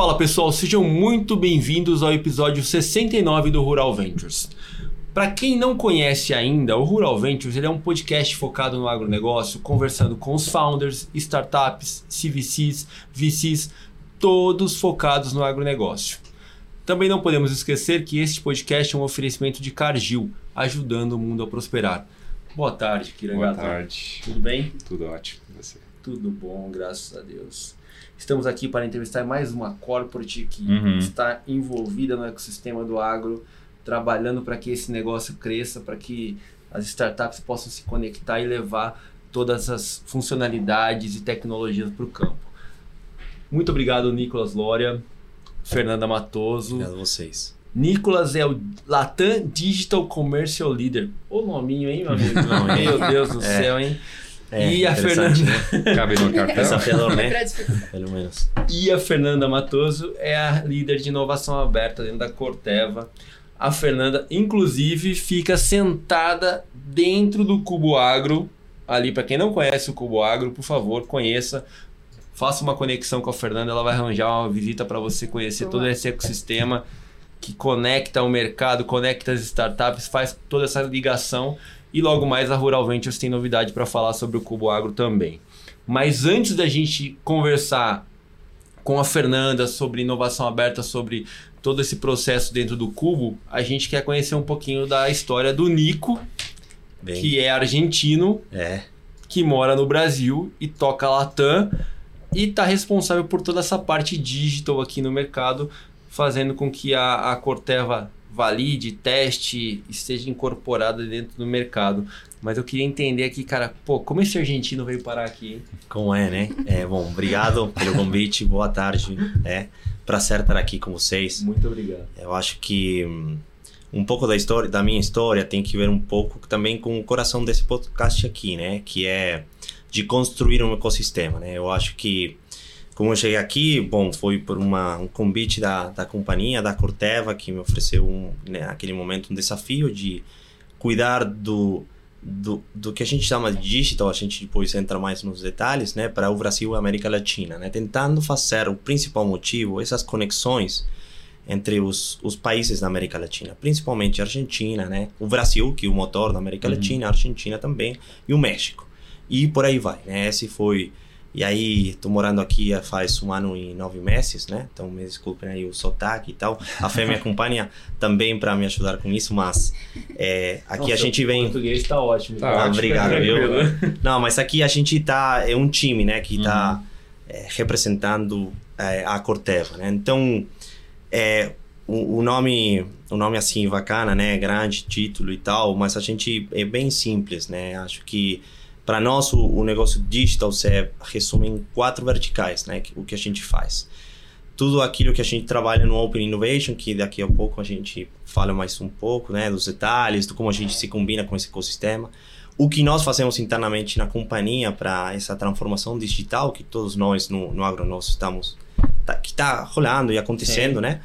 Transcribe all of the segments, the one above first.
Fala pessoal, sejam muito bem-vindos ao episódio 69 do Rural Ventures. Para quem não conhece ainda, o Rural Ventures é um podcast focado no agronegócio, conversando com os founders, startups, CVCs, VCs, todos focados no agronegócio. Também não podemos esquecer que este podcast é um oferecimento de Cargill, ajudando o mundo a prosperar. Boa tarde, Kirangata. Boa tarde. Tudo bem? Tudo ótimo. Você? Tudo bom, graças a Deus. Estamos aqui para entrevistar mais uma corporate que Uhum. está envolvida no ecossistema do agro, trabalhando para que esse negócio cresça, para que as startups possam se conectar e levar todas as funcionalidades e tecnologias para o campo. Muito obrigado, Nicolas Lória, Fernanda Matoso. Obrigado a vocês. Nicolas é o Latam Digital Commercial Leader. Ô nominho, hein, meu amigo? Meu Deus do É. céu, hein? É, E a Fernanda- né? Cabe no cartão? Desafiador, Pra né? dificultar. Pelo menos. E a Fernanda Matoso é a líder de inovação aberta dentro da Corteva. A Fernanda, inclusive, fica sentada dentro do Cubo Agro. Ali, para quem não conhece o Cubo Agro, por favor, conheça. Faça uma conexão com a Fernanda, ela vai arranjar uma visita para você conhecer todo esse ecossistema que conecta o mercado, conecta as startups, faz toda essa ligação. E logo mais a Rural Ventures tem novidade para falar sobre o Cubo Agro também. Mas antes da gente conversar com a Fernanda sobre inovação aberta, sobre todo esse processo dentro do Cubo, a gente quer conhecer um pouquinho da história do Nico, Bem, que é argentino, é. que mora no Brasil e toca Latam e está responsável por toda essa parte digital aqui no mercado, fazendo com que a, a Corteva valide, teste, esteja incorporada dentro do mercado. Mas eu queria entender aqui, cara, pô, como esse argentino veio parar aqui, hein? Como é, né? É, bom, obrigado pelo convite. Boa tarde. É prazer estar aqui com vocês. Muito obrigado. Eu acho que hum, um pouco da história, da minha história, tem que ver um pouco também com o coração desse podcast aqui, né? Que é de construir um ecossistema, né? Eu acho que como eu cheguei aqui, bom, foi por uma, um convite da, da companhia, da Corteva, que me ofereceu, um, né, naquele momento, um desafio de cuidar do, do, do que a gente chama de digital, a gente depois entra mais nos detalhes, né, para o Brasil e a América Latina, né, tentando fazer o principal motivo, essas conexões entre os, os países da América Latina, principalmente a Argentina, né, o Brasil, que é o motor da América Uhum. Latina, a Argentina também, e o México. E por aí vai, né, esse foi... E aí, tô morando aqui há faz um ano e nove meses, né? Então, me desculpem aí o sotaque e tal. A Fê me acompanha também para me ajudar com isso, mas é, aqui Nossa, a gente O vem... português tá ótimo. Tá Ah, ótimo, obrigado, Tranquilo. viu? Não, mas aqui a gente tá é um time, né, que tá é, representando é, a Corteva, né? Então, é, o, o nome, o nome assim bacana, né, grande título e tal, mas a gente é bem simples, né? Acho que para nós o, o negócio digital se resume em quatro verticais, né? O que a gente faz. Tudo aquilo que a gente trabalha no Open Innovation, que daqui a pouco a gente fala mais um pouco, né? Dos detalhes, do como a gente se combina com esse ecossistema o que nós fazemos internamente na companhia para essa transformação digital que todos nós no, no agronegócio estamos tá, que está rolando e acontecendo, Sim. né?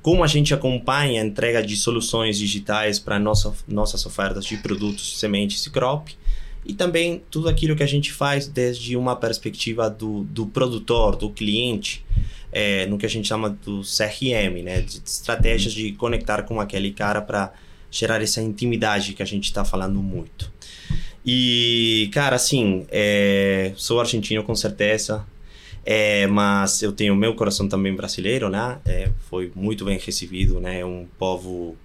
Como a gente acompanha a entrega de soluções digitais para nossa, nossas ofertas de produtos, sementes e crop e também tudo aquilo que a gente faz desde uma perspectiva do, do produtor, do cliente, é, no que a gente chama do CRM, né? De estratégias de conectar com aquele cara para gerar essa intimidade que a gente está falando muito. E, cara, assim, é, sou argentino com certeza, é, mas eu tenho meu coração também brasileiro, né? É, foi muito bem recebido, né? É um povo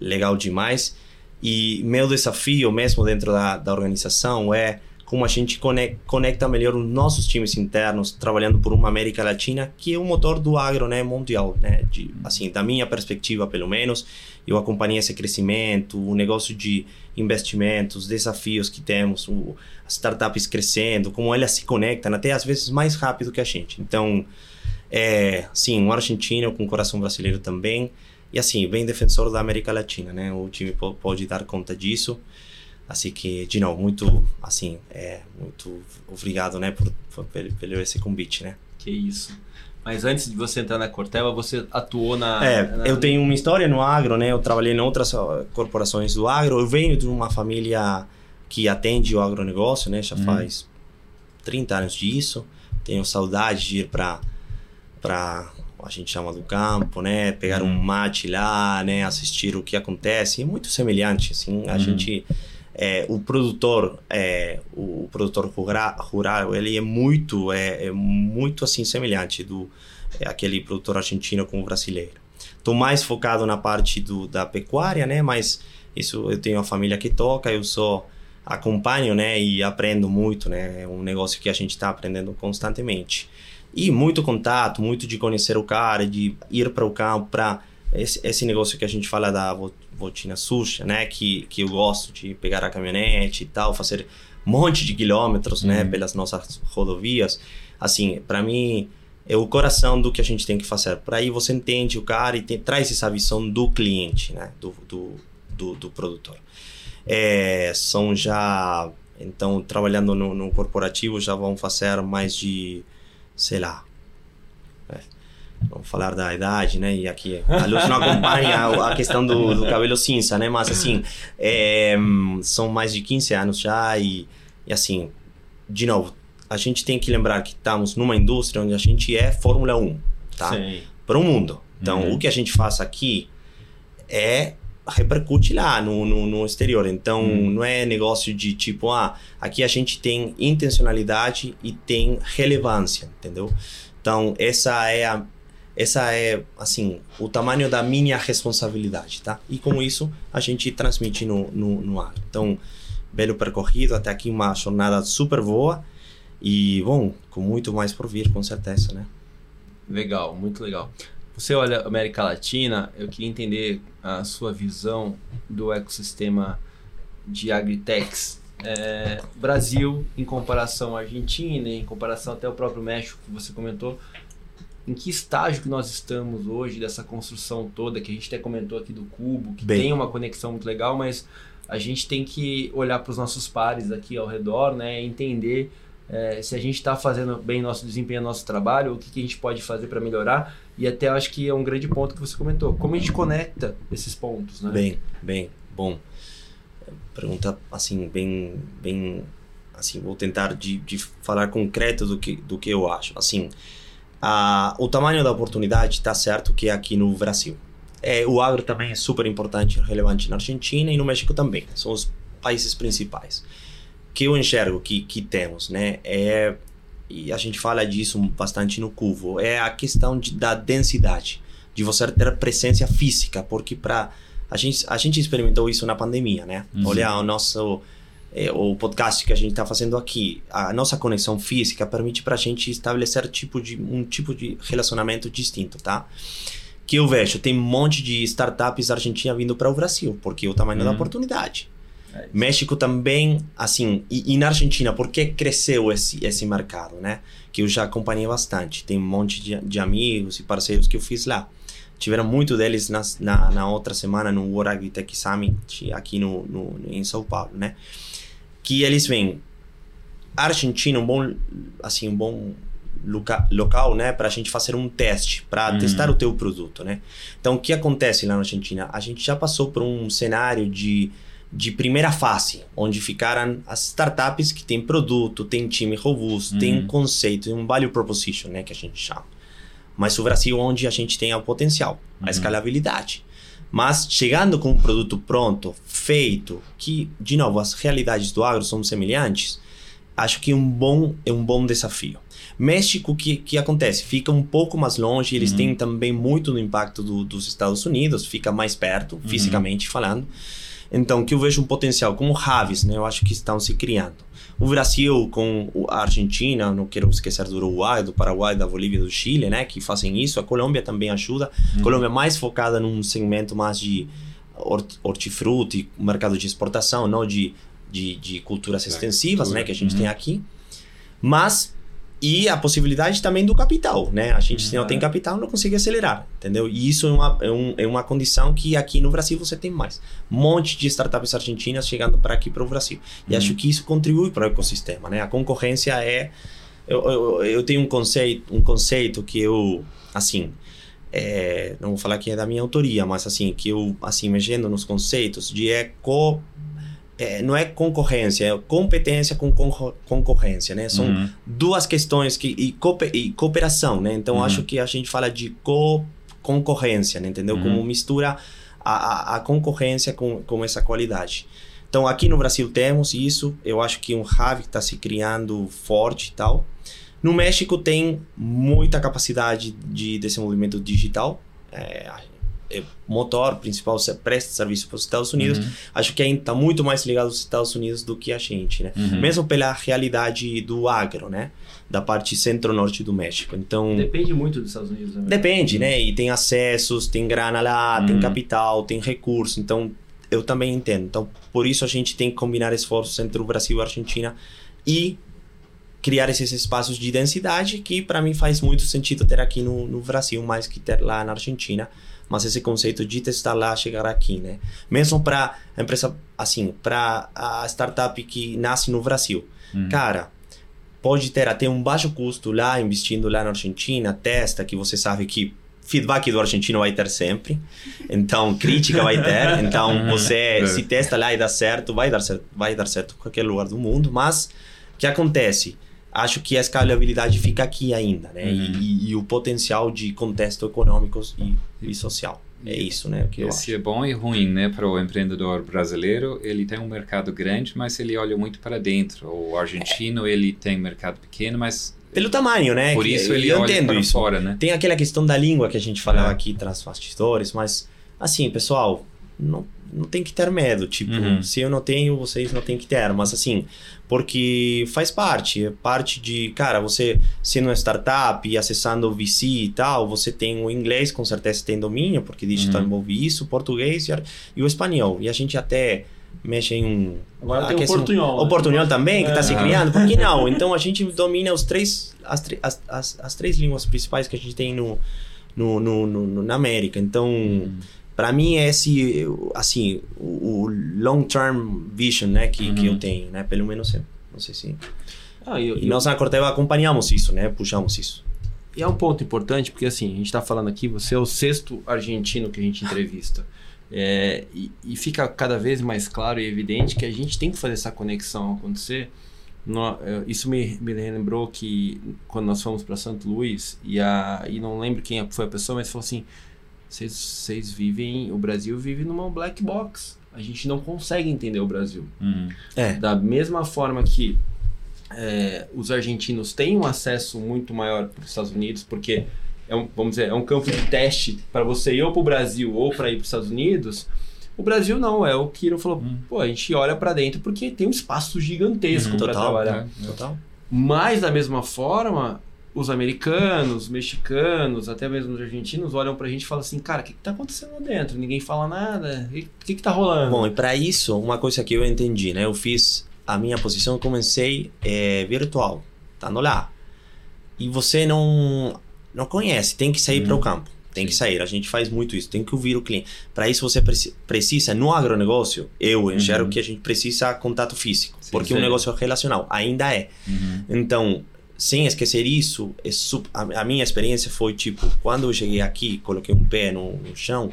legal demais. E meu desafio mesmo dentro da, da organização é como a gente conec- conecta melhor os nossos times internos trabalhando por uma América Latina que é o motor do agro né, mundial, né? De, assim, da minha perspectiva, pelo menos, eu acompanhei esse crescimento, o negócio de investimentos, desafios que temos, o, as startups crescendo, como elas se conectam, até às vezes mais rápido que a gente. Então, é, sim, um argentino com coração brasileiro também, e assim, bem defensor da América Latina, né? O time po- pode dar conta disso. Assim que, de novo, muito, assim, é, muito obrigado, né, por, por, pelo, pelo esse convite, né? Que isso. Mas antes de você entrar na Corteva, você atuou na. É, na- eu tenho uma história no agro, né? Eu trabalhei em outras corporações do agro. Eu venho de uma família que atende o agronegócio, né? Já Uhum. faz 30 anos disso. Tenho saudade de ir para para a gente chama do campo, né? Pegar um mate lá, né? Assistir o que acontece, é muito semelhante, assim. A uhum. gente, é, o produtor, é, o produtor rural, ele é muito, é, é muito assim semelhante do é, aquele produtor argentino com o brasileiro. Estou mais focado na parte do, da pecuária, né? Mas isso eu tenho a família que toca, eu sou acompanho, né? E aprendo muito, né? É um negócio que a gente está aprendendo constantemente. E muito contato, muito de conhecer o cara, de ir para o campo, para esse, esse negócio que a gente fala da rotina suja, né? Que, que eu gosto de pegar a caminhonete e tal, fazer um monte de quilômetros, né? Uhum. Pelas nossas rodovias. Assim, para mim é o coração do que a gente tem que fazer. Para aí você entende o cara e tem, traz essa visão do cliente, né? Do, do, do, do produtor. É, são já então trabalhando no, no corporativo já vão fazer mais de sei lá. É, vamos falar da idade, né? E aqui a luz não acompanha a, questão do, do, cabelo cinza, né? Mas assim, é, são mais de 15 anos já e, e assim, de novo, a gente tem que lembrar que estamos numa indústria onde a gente é Fórmula 1, tá? Para o mundo. Então, uhum. o que a gente faz aqui é repercute lá no, no, no exterior. Então, hum. não é negócio de tipo, ah, aqui a gente tem intencionalidade e tem relevância, entendeu? Então, essa é a essa é assim o tamanho da minha responsabilidade, tá? E com isso a gente transmite no, no, no ar. Então, belo percorrido, até aqui uma jornada super boa e, bom, com muito mais por vir, com certeza, né? Legal, muito legal. Você olha América Latina, eu queria entender a sua visão do ecossistema de agritechs. É, Brasil, em comparação à Argentina, em comparação até o próprio México que você comentou, em que estágio que nós estamos hoje dessa construção toda, que a gente até comentou aqui do Cubo, que Bem. tem uma conexão muito legal, mas a gente tem que olhar para os nossos pares aqui ao redor, né, entender é, se a gente está fazendo bem nosso desempenho, nosso trabalho, o que, que a gente pode fazer para melhorar. E até acho que é um grande ponto que você comentou. Como a gente conecta esses pontos, né? Bem, bem, bom. Pergunta assim, bem, bem, assim, vou tentar de, de falar concreto do que, do que eu acho. Assim, a, o tamanho da oportunidade está certo que é aqui no Brasil. É, o agro também é super importante, relevante na Argentina e no México também. São os países principais que eu enxergo que, que temos, né, é, e a gente fala disso bastante no Cuvo, é a questão de, da densidade, de você ter presença física, porque para a gente, a gente experimentou isso na pandemia, né? Uhum. Olha o nosso é, o podcast que a gente está fazendo aqui, a nossa conexão física permite para a gente estabelecer tipo de um tipo de relacionamento distinto, tá? Que eu vejo tem um monte de startups argentinas vindo para o Brasil porque o tamanho uhum. da oportunidade. É México também, assim, e, e, na Argentina, porque cresceu esse, esse mercado, né? Que eu já acompanhei bastante. Tem um monte de, de amigos e parceiros que eu fiz lá. Tiveram muito deles na, na, na outra semana no World Agritech Summit aqui no, no, em São Paulo, né? Que eles vêm. Argentina, um bom, assim, um bom loca, local, né, para a gente fazer um teste, para uhum. testar o teu produto, né? Então, o que acontece lá na Argentina? A gente já passou por um cenário de de primeira fase, onde ficaram as startups que têm produto, tem time robusto, uhum. tem um conceito, um value proposition, né, que a gente chama. Mas o Brasil onde a gente tem o potencial, a uhum. escalabilidade. Mas chegando com um produto pronto, feito, que, de novo, as realidades do agro são semelhantes, acho que um bom, é um bom desafio. México, que, que acontece? Fica um pouco mais longe, eles uhum. têm também muito do impacto do, dos Estados Unidos, fica mais perto, uhum. fisicamente falando. Então, que eu vejo um potencial, como Raves, né? Eu acho que estão se criando. O Brasil com a Argentina, não quero esquecer do Uruguai, do Paraguai, da Bolívia, do Chile, né? Que fazem isso. A Colômbia também ajuda. Uhum. A Colômbia é mais focada num segmento mais de hortifruti, mercado de exportação, não de, de, de culturas extensivas, né? Que a gente uhum. tem aqui. Mas e a possibilidade também do capital, né? A gente, se não tem uhum. capital, não consegue acelerar, entendeu? E isso é uma, é, um, é uma condição que aqui no Brasil você tem mais. Um monte de startups argentinas chegando para aqui, para o Brasil. E uhum. acho que isso contribui para o ecossistema, né? A concorrência é... Eu, eu, eu tenho um conceito, um conceito que eu, assim... É, não vou falar que é da minha autoria, mas assim, que eu, assim, mexendo nos conceitos de eco é, não é concorrência, é competência com concorrência, né? São uhum. duas questões que e, cooper, e cooperação, né? Então uhum. acho que a gente fala de co concorrência, né? entendeu? Uhum. Como mistura a, a, a, concorrência com, com essa qualidade. Então aqui no Brasil temos isso, eu acho que um hub está se criando forte e tal. No México tem muita capacidade de desenvolvimento digital. É, motor principal presta serviço para os Estados Unidos, uhum. acho que ainda está muito mais ligado aos Estados Unidos do que a gente, né? Uhum. Mesmo pela realidade do agro, né? Da parte centro-norte do México. Então depende muito dos Estados Unidos. Né? Depende, né? E tem acessos, tem grana lá, uhum. tem capital, tem recurso. Então eu também entendo. Então por isso a gente tem que combinar esforços entre o Brasil e a Argentina e criar esses espaços de densidade que para mim faz muito sentido ter aqui no, no Brasil mais que ter lá na Argentina mas esse conceito de testar lá chegar aqui, né? Mesmo para empresa assim, para a startup que nasce no Brasil, uhum. cara, pode ter até um baixo custo lá investindo lá na Argentina, testa que você sabe que feedback do argentino vai ter sempre, então crítica vai ter, então uhum. você é. se testa lá e dá certo, vai dar certo, vai dar certo em qualquer lugar do mundo, mas o que acontece? Acho que a escalabilidade fica aqui ainda, né? Uhum. E, e, o potencial de contexto econômico e, e social. É isso, né? que Esse é bom e ruim, né? Para o empreendedor brasileiro, ele tem um mercado grande, mas ele olha muito para dentro. O argentino, é. ele tem mercado pequeno, mas pelo tamanho, né? Por isso ele eu olha para isso. fora, né? Tem aquela questão da língua que a gente falava é. aqui, traz bastidores, mas assim, pessoal, não, não tem que ter medo. Tipo, uhum. se eu não tenho, vocês não tem que ter. Mas assim, porque faz parte. É parte de, cara, você sendo uma startup e acessando o VC e tal, você tem o inglês, com certeza tem domínio, porque digital uhum. envolve isso, o português e, e o espanhol. E a gente até mexe em um. Agora tem o portunhol. Né? O portunhol também, que está é. se criando. Por que não? Então a gente domina os três, as, as, as, as três línguas principais que a gente tem no, no, no, no na América. Então. Uhum para mim é esse assim o, o, long term vision né que, uhum. que eu uhum. tenho né pelo menos eu não sei se ah, eu, e nós na Corteva acompanhamos isso né puxamos isso e é um ponto importante porque assim a gente está falando aqui você é o sexto argentino que a gente entrevista é, e, e, fica cada vez mais claro e evidente que a gente tem que fazer essa conexão acontecer no, é, isso me, me lembrou que quando nós fomos para Santo Luís e, a, e não lembro quem foi a pessoa mas falou assim vocês vivem. O Brasil vive numa black box. A gente não consegue entender o Brasil. Uhum. É. Da mesma forma que é, os argentinos têm um acesso muito maior para os Estados Unidos, porque é um, vamos dizer, é um campo de teste para você ir ou para o Brasil ou para ir para os Estados Unidos. O Brasil não, é o Kiro falou, hum. pô, a gente olha para dentro porque tem um espaço gigantesco uhum, para trabalhar. É, total. Mas da mesma forma, os americanos, mexicanos, até mesmo os argentinos olham pra gente e falam assim, cara, o que, que tá acontecendo lá dentro? Ninguém fala nada. O que, que tá rolando? Bom, e para isso, uma coisa que eu entendi, né? Eu fiz a minha posição, comecei é, virtual, estando lá. E você não não conhece, tem que sair hum. para o campo. Tem Sim. que sair, a gente faz muito isso, tem que ouvir o cliente. Para isso você precisa, no agronegócio, eu enxergo uhum. que a gente precisa contato físico, Sim, porque o um negócio relacional ainda é. Uhum. Então, sem esquecer isso, é a, minha experiência foi tipo, quando eu cheguei aqui, coloquei um pé no, no chão,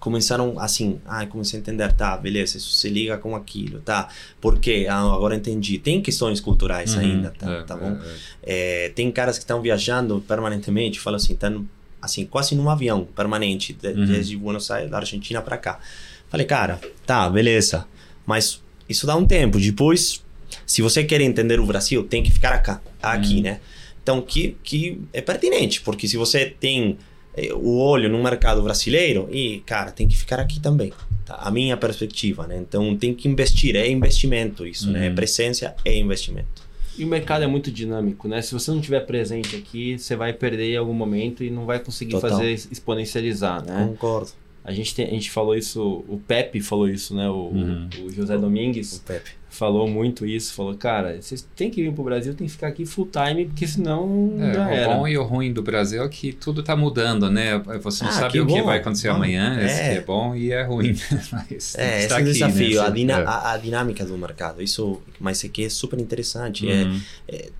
começaram assim, ah, comecei a entender, tá, beleza, isso se liga com aquilo, tá, porque ah, agora entendi, tem questões culturais uhum, ainda, tá, é, tá bom? É, é. é tem caras que estão viajando permanentemente, falam assim, estão assim, quase num avião permanente, de, uhum. desde Buenos Aires, da Argentina para cá. Falei, cara, tá, beleza, mas isso dá um tempo, depois se você quer entender o Brasil, tem que ficar cá, aqui, hum. né? Então, que, que é pertinente, porque se você tem eh, o olho no mercado brasileiro, e, cara, tem que ficar aqui também. Tá? A minha perspectiva, né? Então, tem que investir, é investimento isso, né? Uhum. Presença é investimento. E o mercado é muito dinâmico, né? Se você não estiver presente aqui, você vai perder em algum momento e não vai conseguir Total. fazer exponencializar, né? Concordo. A gente, tem, a gente falou isso, o Pepe falou isso, né? O, uhum. o José Domingues. O Pepe. Falou muito isso. Falou, cara, vocês têm que vir pro Brasil, tem que ficar aqui full time, porque senão é, já o era. O bom e o ruim do Brasil é que tudo tá mudando, né? Você não ah, sabe que o que vai acontecer bom. amanhã, é. esse é bom e é ruim. mas é, esse é o desafio, né? a, dina, é. a, a, dinâmica do mercado. Isso, mas isso aqui é super interessante. É, uhum. É,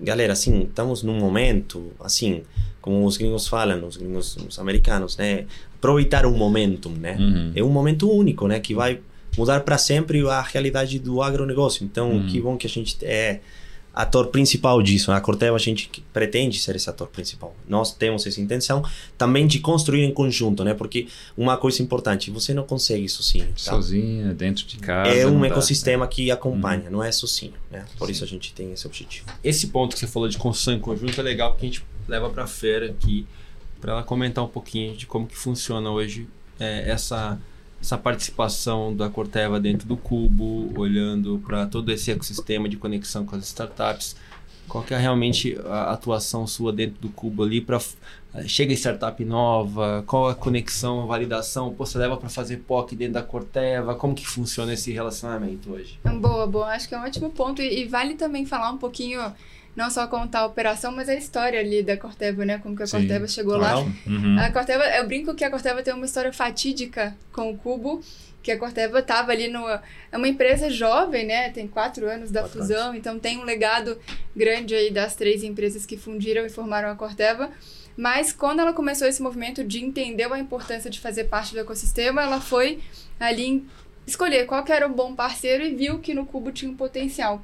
galera, assim, estamos num momento, assim, como os gringos falam, os gringos os americanos, né? Aproveitar um momentum, né? Uhum. É um momento único, né? Que vai mudar para sempre a realidade do agronegócio. Então, Uhum. que bom que a gente é ator principal disso. A Corteva a gente que- pretende ser esse ator principal. Nós temos essa intenção também de construir em conjunto, né? Porque uma coisa importante, você não consegue sozinho. tá? Sozinha, dentro de casa. É um dá. ecossistema que acompanha, não é sozinho, né? Por isso a gente tem esse objetivo. Esse ponto que você falou de construção em conjunto é legal porque a gente leva para a feira aqui para ela comentar um pouquinho de como que funciona hoje é, essa essa participação da Corteva dentro do Cubo, olhando para todo esse ecossistema de conexão com as startups. Qual que é realmente a atuação sua dentro do Cubo ali para chega startup nova, qual a conexão, validação, pô, você leva para fazer POC dentro da Corteva, como que funciona esse relacionamento hoje? Boa, boa. Acho que é um ótimo ponto. E, e vale também falar um pouquinho, não só contar a operação, mas a história ali da Corteva, né? Como que a Sim, Corteva chegou lá. Legal. Uhum. A Corteva, eu brinco que a Corteva tem uma história fatídica com o Cubo, que a Corteva estava ali no. É uma empresa jovem, né? Tem quatro anos da Quatro fusão, então tem um legado grande aí das três empresas que fundiram e formaram a Corteva. Mas quando ela começou esse movimento de entender a importância de fazer parte do ecossistema, ela foi ali escolher qual que era um bom parceiro e viu que no Cubo tinha um potencial.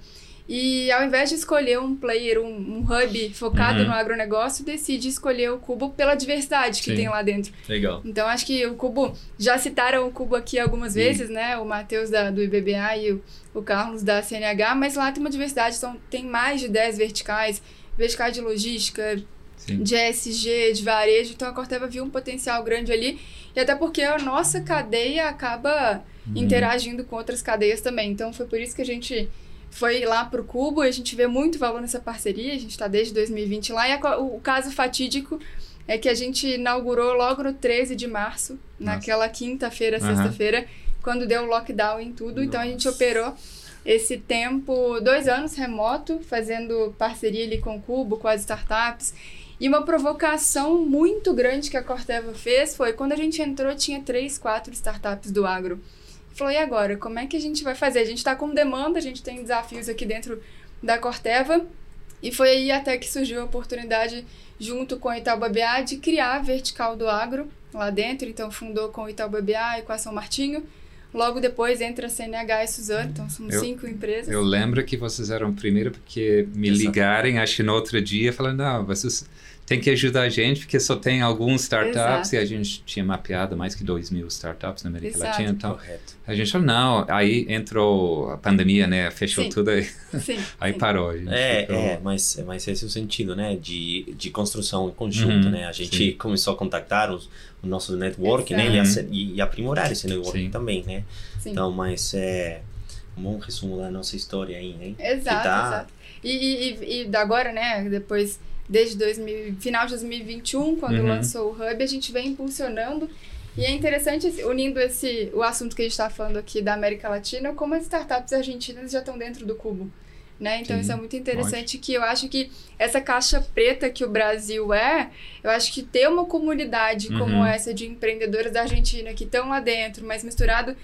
E ao invés de escolher um player, um, um hub focado Uhum. no agronegócio, decide escolher o Cubo pela diversidade que Sim. tem lá dentro. Legal. Então acho que o Cubo, já citaram o Cubo aqui algumas vezes, né? O Matheus do IBBA e o, o Carlos da CNH, mas lá tem uma diversidade, então tem mais de 10 verticais, verticais de logística, Sim. de ESG, de varejo, então a Corteva viu um potencial grande ali, e até porque a nossa cadeia acaba Uhum. interagindo com outras cadeias também. Então foi por isso que a gente foi lá pro Cubo e a gente vê muito valor nessa parceria, a gente está desde 2020 lá, e a o, o caso fatídico é que a gente inaugurou logo no 13 de março, naquela quinta-feira, Aham. sexta-feira, quando deu o lockdown em tudo, então a gente Nossa. operou esse tempo, dois anos remoto, fazendo parceria ali com o Cubo, com as startups. E uma provocação muito grande que a Corteva fez foi quando a gente entrou, tinha três, quatro startups do agro. Falou, e agora? Como é que a gente vai fazer? A gente está com demanda, a gente tem desafios aqui dentro da Corteva. E foi aí até que surgiu a oportunidade, junto com a Itaú BBA, de criar a vertical do agro lá dentro. Então, fundou com o Itaú BBA e com a São Martinho. Logo depois entra a CNH e Suzano, então são Eu- cinco empresas. Eu lembro que vocês eram primeiro porque me Exato. ligarem, acho que no outro dia, falando, não, vocês têm que ajudar a gente porque só tem alguns startups Exato. e a gente tinha mapeado mais que 2 mil startups na América Exato. Latina. Então, Correto. a gente falou, não, aí entrou a pandemia, né, fechou Sim. tudo aí, Sim, aí sim. parou. A gente É, ficou- é mas, mas esse é o sentido, né? De, de construção em conjunto, Uhum, né? A gente sim. começou a contactar os, o nosso network, né? E, Exato. ace- e, e aprimorar esse network Sim. também, né? sim. Então, mas é um bom resumo da nossa história aí, hein? Exato, tá- exato. E, e, e- e da agora, né, depois, desde 2000, final de 2021, quando Uhum. lançou o Hub, a gente vem impulsionando. E é interessante, unindo esse, o assunto que a gente está falando aqui da América Latina, como as startups argentinas já estão dentro do cubo. Né? Então Sim, isso é muito interessante que eu acho que essa caixa preta que o Brasil é, eu acho que ter uma comunidade como Uhum. essa de empreendedores da Argentina que estão lá dentro, mas misturado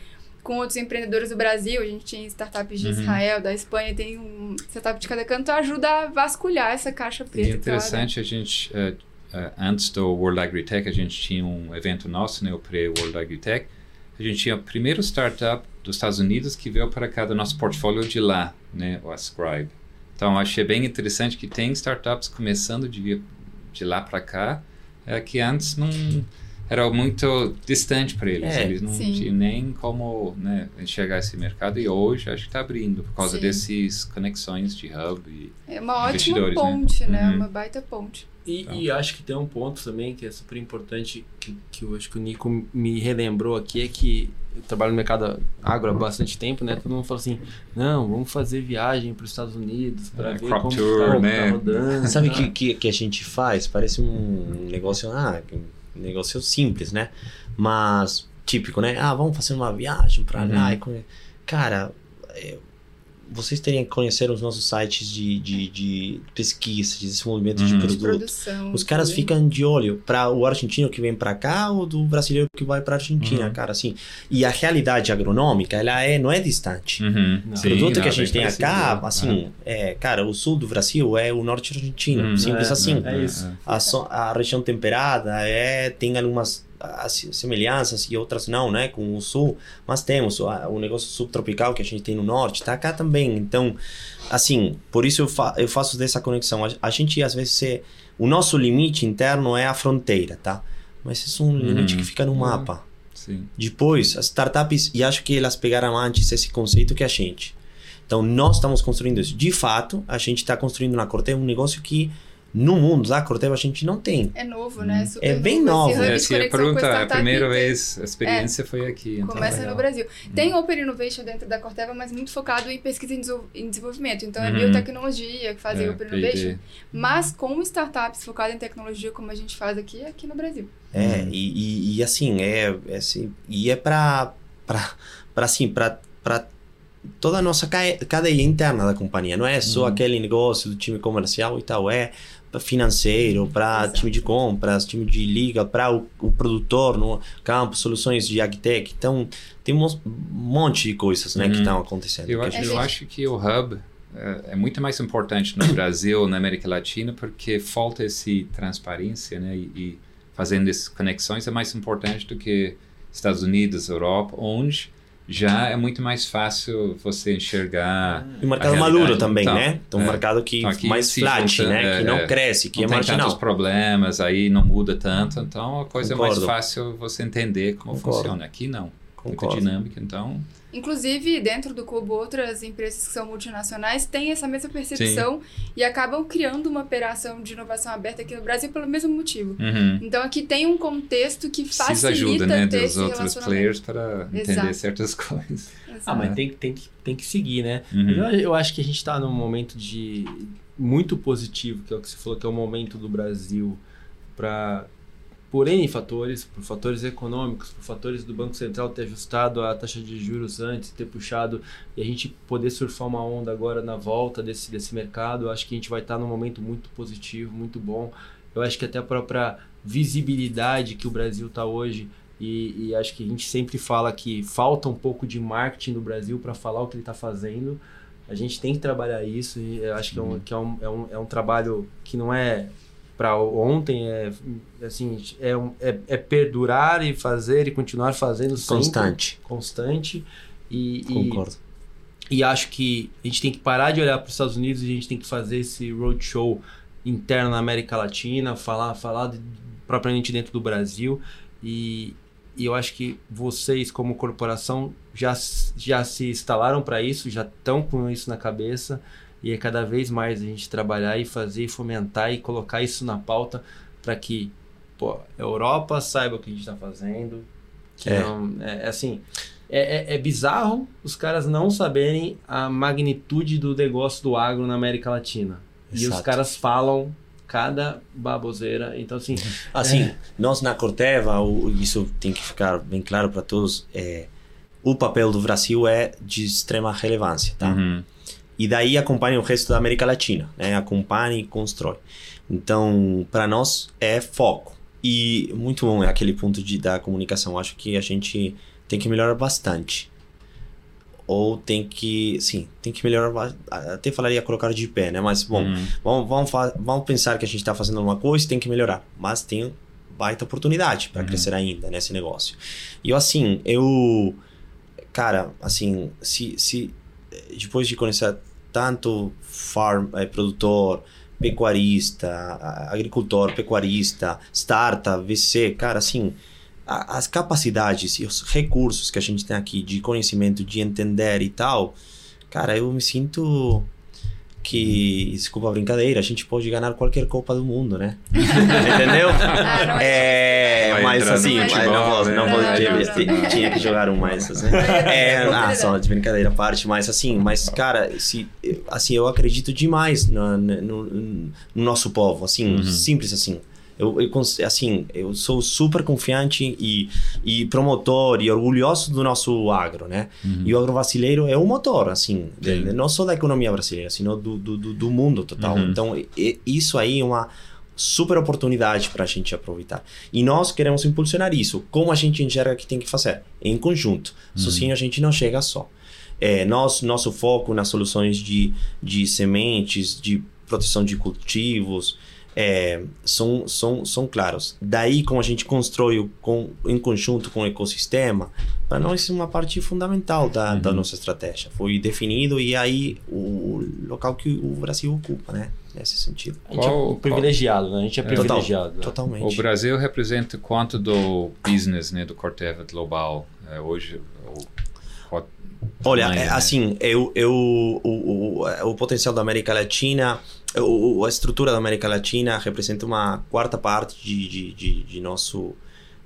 com outros empreendedores do Brasil, a gente tem startups de Uhum. Israel, da Espanha, tem um startup de cada canto, ajuda a vasculhar essa caixa E preta. é que tá lá interessante, a gente, eh, eh, antes do World AgriTech, a gente tinha um evento nosso, né, o pré-World AgriTech. A gente tinha o primeiro startup dos Estados Unidos que veio para cá do nosso portfólio de lá, né, o Ascribe. Então, achei bem interessante que tem startups começando de de lá para cá, eh, que antes não era muito distante para eles. É. eles não Sim. tinham nem como né, enxergar esse mercado e hoje acho que está abrindo por causa Sim. desses conexões de hub e É uma ótima né? ponte, né? Uhum. Uma baita ponte. E, Então. e acho que tem um ponto também que é super importante, que, que eu acho que o Nico me relembrou aqui, é que eu trabalho no mercado agro há bastante tempo, né? Todo mundo fala assim, não, vamos fazer viagem para os Estados Unidos para É, ver como tour, tá, né? tá rodando. Sabe o tá? que, que, que a gente faz? Parece um negócio, ah, negócio simples, né? Mas típico, né? Ah, vamos fazer uma viagem pra lá. Uhum. E conhe- Cara, é, vocês teriam que conhecer os nossos sites de, de, de pesquisa, de desenvolvimento de Uhum. De produto. produção. Os caras ficam de olho para o argentino que vem para cá ou do brasileiro que vai para Argentina, Uhum. cara, assim. E a realidade agronômica, ela é, não é distante. Uhum. Não. O Sim, produto que não, a gente bem tem parecido, acá, assim, é, cara, o sul do Brasil é o norte argentino, Uhum. simples É, assim. é isso. A, so- a região temperada é tem algumas as semelhanças e outras não, né? Com o sul, mas temos o, negócio subtropical que a gente tem no norte, tá cá também. Então, assim, por isso eu, fa eu faço dessa conexão. A, a gente, às vezes, é, o nosso limite interno é a fronteira, tá? Mas isso é um limite Uhum. que fica no mapa. Sim. Depois, as startups, e acho que elas pegaram antes esse conceito que a gente. Então, nós estamos construindo isso. De fato, a gente está construindo na Corteva um negócio que no mundo da Corteva a gente não tem. É novo, né? Super É bem novo. novo. Esse hub É, de perguntar, a primeira tem- vez a experiência foi aqui. Então. Começa legal. no Brasil. Tem Open Innovation dentro da Corteva, mas muito focado em pesquisa em desenvol- em desenvolvimento. Então é Uhum. biotecnologia que fazem É, Open P&D. Innovation. Mas com startups focadas em tecnologia, como a gente faz aqui, aqui no Brasil. É, Uhum. e, e, e assim, é, é assim, e é para para assim, para toda a nossa cadeia interna da companhia, não é só Uhum. aquele negócio do time comercial e tal, é financeiro, para time de compras, time de liga, para o, o produtor no campo, soluções de agtech. Então, tem um monte de coisas, né, que Uhum. estão acontecendo. Eu, acho, gente- eu gente- acho que o hub é, é muito mais importante no Brasil, na América Latina, porque falta essa transparência, né? E, e fazendo essas conexões é mais importante do que Estados Unidos, Europa, onde já é muito mais fácil você enxergar. E o mercado maduro também, Então, né? Então, um é. mercado que Então, mais flat, junta, né? é, que não é. cresce, que não é tem marginal. tantos problemas, aí não muda tanto, então a coisa é Concordo. mais fácil você entender como Concordo. funciona. Aqui não, muita Concordo. dinâmica, então Inclusive, dentro do Cubo, outras empresas que são multinacionais têm essa mesma percepção e acabam criando uma operação de inovação aberta aqui no Brasil pelo mesmo motivo. uhum. Então aqui tem um contexto que precisa facilita ajuda né, ter dos esse outros relacionamento. players para entender Exato. certas coisas. Ah, mas tem, tem, que, tem que seguir, né? Uhum. Eu, eu acho que a gente está num momento de muito positivo, que é o que você falou, que é o momento do Brasil para por N fatores, por fatores econômicos, por fatores do Banco Central ter ajustado a taxa de juros antes, ter puxado e a gente poder surfar uma onda agora na volta desse, desse mercado, eu acho que a gente vai estar num momento muito positivo, muito bom. Eu acho que até a própria visibilidade que o Brasil está hoje e, e acho que a gente sempre fala que falta um pouco de marketing no Brasil para falar o que ele está fazendo. A gente tem que trabalhar isso e eu acho que, é, um, que é, um, é, um, é um trabalho que não é para ontem, é assim, é, um, é, é perdurar e fazer e continuar fazendo sempre, Constante. constante e, e, Concordo. e acho que a gente tem que parar de olhar para os Estados Unidos e a gente tem que fazer esse roadshow interno na América Latina, falar, falar de, propriamente dentro do Brasil. E, e eu acho que vocês, como corporação, já, já se instalaram para isso, já estão com isso na cabeça. E é cada vez mais a gente trabalhar e fazer, e fomentar e colocar isso na pauta para que pô, a Europa saiba o que a gente está fazendo. Que É. não, é, é assim, é, é, é bizarro os caras não saberem a magnitude do negócio do agro na América Latina. E os Exato. caras falam cada baboseira. Então, assim, Assim, nós na Corteva, o- isso tem que ficar bem claro para todos, é, o papel do Brasil é de extrema relevância, tá? Uhum. E daí acompanha o resto da América Latina, né? Acompanha e constrói. Então, para nós é foco. E muito bom é aquele ponto de, da comunicação. Acho que a gente tem que melhorar bastante. Ou tem que, sim, tem que melhorar. Até falaria colocar de pé, né? Mas, bom, Uhum. vamos, vamos, vamos pensar que a gente está fazendo uma coisa e tem que melhorar. Mas tem baita oportunidade para Uhum. crescer ainda nesse negócio. E eu, assim, eu. Cara, assim, se, se depois de conhecer tanto farm, eh, produtor, pecuarista, agricultor, pecuarista, startup, VC, cara, assim, as capacidades e os recursos que a gente tem aqui de conhecimento, de entender e tal, cara, eu me sinto que, desculpa a brincadeira, a gente pode ganhar qualquer Copa do Mundo, né? Entendeu? Ah, É, mas assim, mas não vou, né? não vou Não, tinha, não. que jogar um mais, assim. É, ah, só de brincadeira à parte, mas assim, mas cara, se, assim, eu acredito demais no, no, no nosso povo, assim, Uhum. simples assim. Eu, eu, assim, eu sou super confiante e, e promotor e orgulhoso do nosso agro, né? Uhum. E o agro brasileiro é o motor, assim, de- Sim. não só da economia brasileira, sino do, do, do- do mundo total. Uhum. Então, e- isso aí é uma super oportunidade para a gente aproveitar. E nós queremos impulsionar isso. Como a gente enxerga que tem que fazer? Em conjunto. Uhum. Sozinho a gente não chega só. É, nós, nosso foco nas soluções de, de sementes, de proteção de cultivos, é, são, são, são claros. Daí, como a gente constrói o, com, em conjunto com o ecossistema, para nós é uma parte fundamental da, Uhum. da nossa estratégia. Foi definido e aí o local que o Brasil ocupa, né? Nesse sentido. A gente é Qual- privilegiado, né? A gente é É. privilegiado. né? Totalmente. O Brasil representa quanto do business, né, do Corteva global é, hoje? O, qual Olha, tamanho, é, né? assim, eu, eu, o, o, o potencial da América Latina, o, o- a estrutura da América Latina representa uma quarta parte de, de, de, de nosso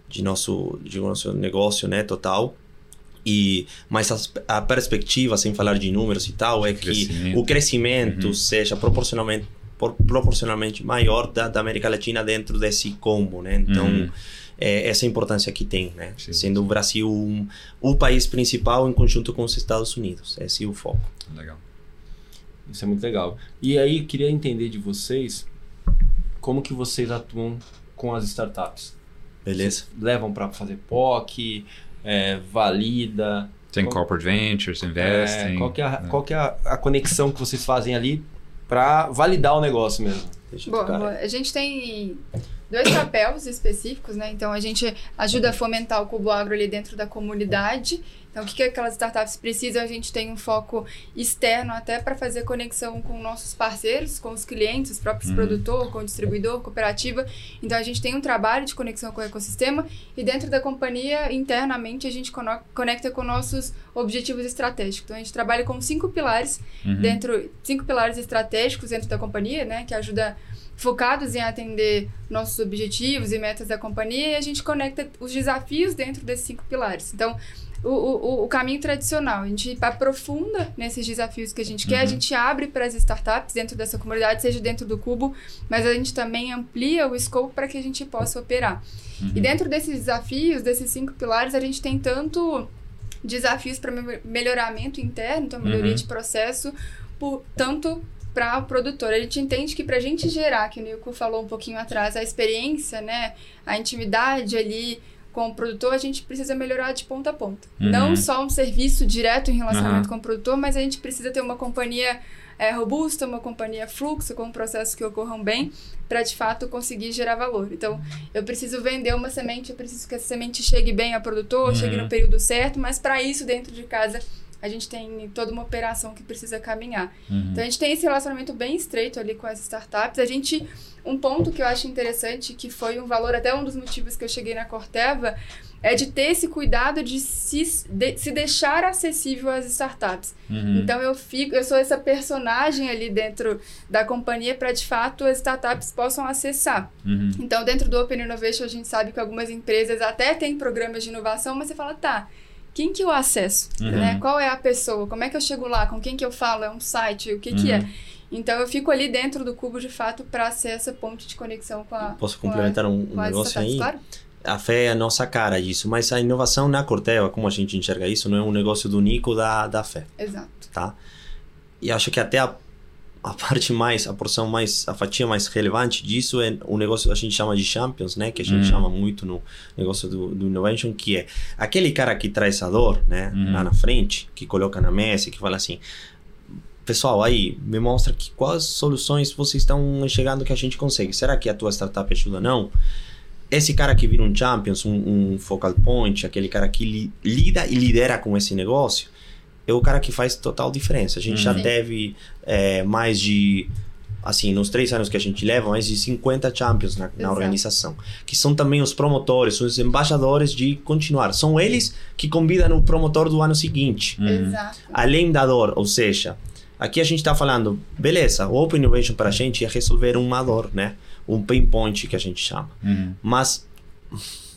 de nosso de nosso negócio, né, total. E mas as- a, perspectiva, sem falar de números e tal, é que Crescimento. o crescimento Uhum. seja proporcionalmente por- proporcionalmente maior da, da América Latina dentro desse combo, né? Então Uhum. é essa importância que tem, né? Sim, Sendo o Brasil um, o país principal em conjunto com os Estados Unidos. Esse é o foco. Legal. Isso é muito legal. E aí, eu queria entender de vocês como que vocês atuam com as startups. Beleza? Levam para fazer POC, é, valida. Tem Qual- corporate ventures, é, investing. qual que é, a, né? qual que é a, a conexão que vocês fazem ali para validar o negócio mesmo? Bom, a gente tem dois papéis específicos, né? Então a gente ajuda a fomentar o Cubo Agro ali dentro da comunidade. Então, o que, que aquelas startups precisam? A gente tem um foco externo até para fazer conexão com nossos parceiros, com os clientes, os próprios Uhum. produtor, com o distribuidor, cooperativa. Então, a gente tem um trabalho de conexão com o ecossistema e dentro da companhia, internamente, a gente conecta com nossos objetivos estratégicos. Então, a gente trabalha com cinco pilares Uhum. dentro cinco pilares estratégicos dentro da companhia, né, que ajuda focados em atender nossos objetivos e metas da companhia e a gente conecta os desafios dentro desses cinco pilares. Então, o, o, o caminho tradicional, a gente aprofunda nesses desafios que a gente quer, a Uhum. gente abre para as startups dentro dessa comunidade, seja dentro do Cubo, mas a gente também amplia o escopo para que a gente possa operar. Uhum. E dentro desses desafios, desses cinco pilares, a gente tem tanto desafios para melhoramento interno, então melhoria Uhum. de processo, por, tanto para o produtor. A gente entende que para a gente gerar, que o Nilco falou um pouquinho atrás, a experiência, né, a intimidade ali com o produtor, a gente precisa melhorar de ponta a ponta. Uhum. Não só um serviço direto em relacionamento Uhum. com o produtor, mas a gente precisa ter uma companhia é, robusta, uma companhia fluxo, com processos que ocorram bem, para de fato conseguir gerar valor. Então, eu preciso vender uma semente, eu preciso que essa semente chegue bem ao produtor, Uhum. chegue no período certo, mas para isso, dentro de casa, a gente tem toda uma operação que precisa caminhar. Uhum. Então a gente tem esse relacionamento bem estreito ali com as startups. A gente, um ponto que eu acho interessante, que foi um valor, até um dos motivos que eu cheguei na Corteva, é de ter esse cuidado de se, de, se deixar acessível às startups. Uhum. Então eu fico, eu sou essa personagem ali dentro da companhia para de fato as startups possam acessar. Uhum. Então dentro do Open Innovation a gente sabe que algumas empresas até têm programas de inovação, mas você fala, tá, quem que eu acesso? Uhum. Né? Qual é a pessoa? Como é que eu chego lá? Com quem que eu falo? É um site? O que que Uhum. é? Então eu fico ali dentro do cubo de fato para ser essa ponte de conexão com a Posso com a- complementar um, um as negócio aí? claro? A fé é a nossa cara disso, mas a inovação na Corteva, como a gente enxerga isso, não é um negócio do Nico da, da fé, Exato. tá? E acho que até a, a parte mais, a porção mais, a fatia mais relevante disso é o negócio que a gente chama de champions, né? Que a gente Hum. chama muito no negócio do, do innovation, que é aquele cara que traz a dor, né? Uhum. Lá na frente, que coloca na mesa, que fala assim, pessoal, aí me mostra que quais soluções vocês estão enxergando que a gente consegue. Será que a tua startup ajuda? Não. Esse cara que vira um champions, um, um focal point, aquele cara que li, lida e lidera com esse negócio, é o cara que faz total diferença. A gente já Uhum. teve é, mais de, assim, nos três anos que a gente leva, mais de 50 champions na, na organização, que são também os promotores, os embaixadores de continuar. São eles que convidam o promotor do ano seguinte Uhum. Exato. além da dor, ou seja, aqui a gente está falando, beleza, o Open Innovation para a gente é resolver uma dor, né? Um pain point que a gente chama. Uhum. Mas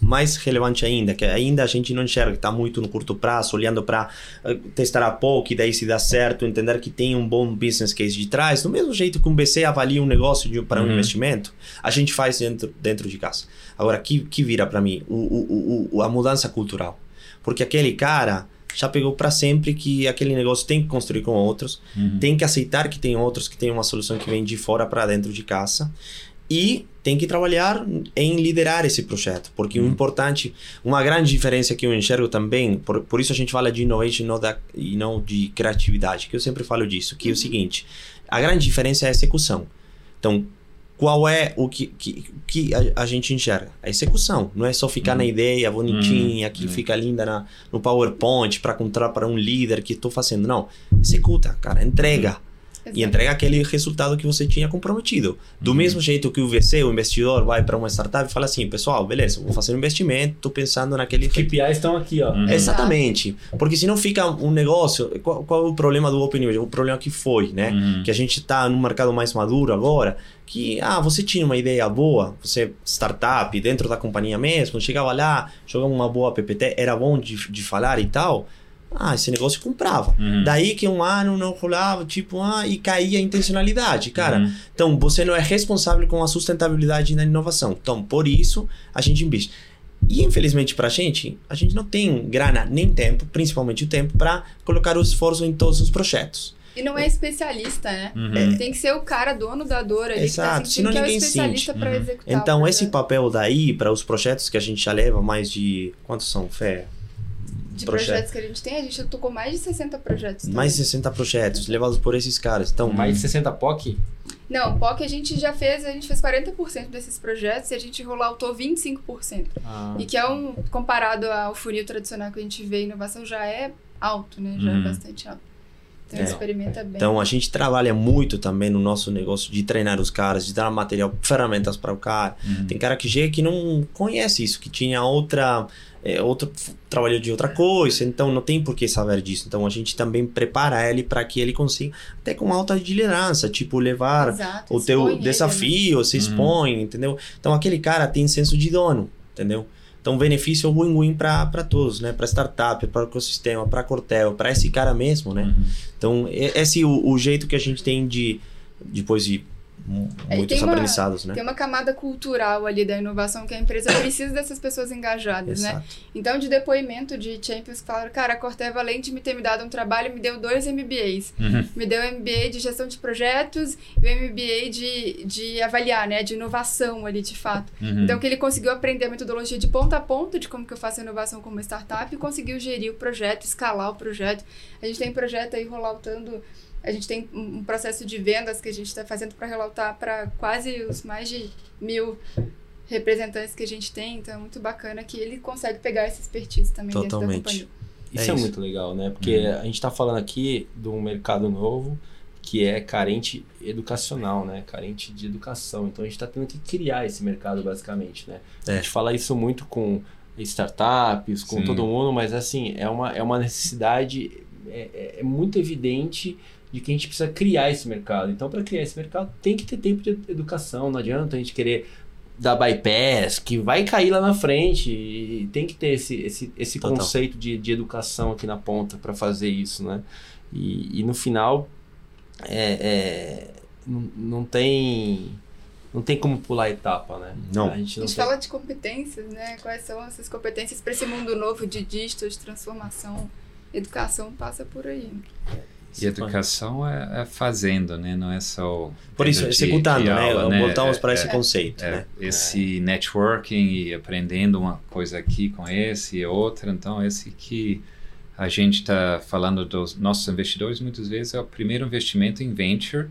mais relevante ainda, que ainda a gente não enxerga, está muito no curto prazo, olhando para eh, testar a pouco e daí se dá certo, entender que tem um bom business case de trás, do mesmo jeito que um BC avalia um negócio para um Uhum. investimento, a gente faz dentro, dentro de casa. Agora, que, que vira para mim? O, o, o, a mudança cultural. Porque aquele cara já pegou para sempre que aquele negócio tem que construir com outros, Uhum. tem que aceitar que tem outros que tem uma solução que vem de fora para dentro de casa e tem que trabalhar em liderar esse projeto, porque o Uhum. importante, uma grande diferença que eu enxergo também, por, por isso a gente fala de innovation e não, da, e não de criatividade, que eu sempre falo disso, que é o seguinte, a grande diferença é a execução. Então, qual é o que, que, que a, a, gente enxerga? A execução. Não é só ficar uhum. na ideia bonitinha, uhum. que uhum. fica linda na, no PowerPoint para contar para um líder que estou fazendo. Não. Executa, cara. Entrega. Exato. E entrega aquele resultado que você tinha comprometido. Do uhum. mesmo jeito que o VC, o investidor, vai para uma startup e fala assim: pessoal, beleza, vou fazer um investimento, estou pensando naquele. Os KPIs estão aqui, ó. Uhum. Exatamente. Porque senão fica um negócio. Qual, qual, é o problema do Open O problema que foi, né? Uhum. Que a gente está num mercado mais maduro agora que ah, você tinha uma ideia boa, você startup dentro da companhia mesmo, chegava lá, jogava uma boa PPT, era bom de, de falar e tal. Ah, esse negócio comprava. Uhum. Daí que um ano não rolava, tipo, ah, e caía a intencionalidade, cara. Uhum. Então, você não é responsável com a sustentabilidade na inovação. Então, por isso, a gente investe. E infelizmente para a gente, a gente não tem grana nem tempo, principalmente o tempo, para colocar o esforço em todos os projetos. E não é especialista, né? Uhum. Tem que ser o cara dono da dor ali Exato, que tá senão que ninguém é o especialista para uhum. executar. Então, esse papel daí, para os projetos que a gente já leva mais de. Quantos são, Fé? De projetos. projetos que a gente tem, a gente tocou mais de 60 projetos. Também. Mais de 60 projetos, levados por esses caras. Então, mais de 60 POC? Não, POC a gente já fez, a gente fez 40% desses projetos e a gente rolloutou 25%. Ah. E que é um, comparado ao funil tradicional que a gente vê, inovação já é alto, né? Já é uhum. é bastante alto. Então, é. experimenta bem. Então, a gente trabalha muito também no nosso negócio de treinar os caras, de dar material, ferramentas para o cara. Uhum. Tem cara que chega que não conhece isso, que tinha outra. É, outro trabalho de outra coisa, então não tem por que saber disso. Então a gente também prepara ele para que ele consiga, até com alta de liderança, tipo, levar Exato, o teu desafio, ele, né? se expõe, uhum. entendeu? Então aquele cara tem senso de dono, entendeu? Então, benefício é win-win para todos, né? Para startup, para o ecossistema, para a Cortel, para esse cara mesmo, né? Uhum. Então, esse é o, o jeito que a gente tem de, depois de muitos uma, aprendizados, né? Tem uma camada cultural ali da inovação que a empresa precisa dessas pessoas engajadas, né? Então, de depoimento de champions que falaram, cara, a Corteva, além de me ter me dado um trabalho, me deu dois MBAs. Uhum. Me deu o MBA de gestão de projetos e o MBA de, de avaliar, né? De inovação ali, de fato. Uhum. Então, que ele conseguiu aprender a metodologia de ponta a ponta de como que eu faço inovação como startup e conseguiu gerir o projeto, escalar o projeto. A gente tem projeto aí rolando a gente tem um processo de vendas que a gente está fazendo para relatar para quase os mais de mil representantes que a gente tem. Então é muito bacana que ele consegue pegar essa expertise também Totalmente. dentro da companhia. Isso é, é muito legal, né? Porque uhum. a gente está falando aqui de um mercado novo que é carente educacional, né? Carente de educação. Então a gente está tendo que criar esse mercado basicamente, né? É. A gente fala isso muito com startups, com Sim. todo mundo, mas assim é uma, é uma necessidade é, é, é muito evidente de que a gente precisa criar esse mercado. Então, para criar esse mercado, tem que ter tempo de educação. Não adianta a gente querer dar bypass, que vai cair lá na frente. E tem que ter esse, esse, esse conceito de, de educação aqui na ponta para fazer isso, né? E, e no final, é, é, não, não tem não tem como pular a etapa, né? Não. A gente, não a gente tem... fala de competências, né? Quais são essas competências para esse mundo novo de digital, de transformação? Educação passa por aí. E educação é, é, fazendo, né? Não é só. Por isso, executando, de né? Aula, né? Voltamos é, para esse é, conceito, é, né? Esse networking e aprendendo uma coisa aqui com esse e outra. Então, esse que a gente está falando dos nossos investidores, muitas vezes é o primeiro investimento em venture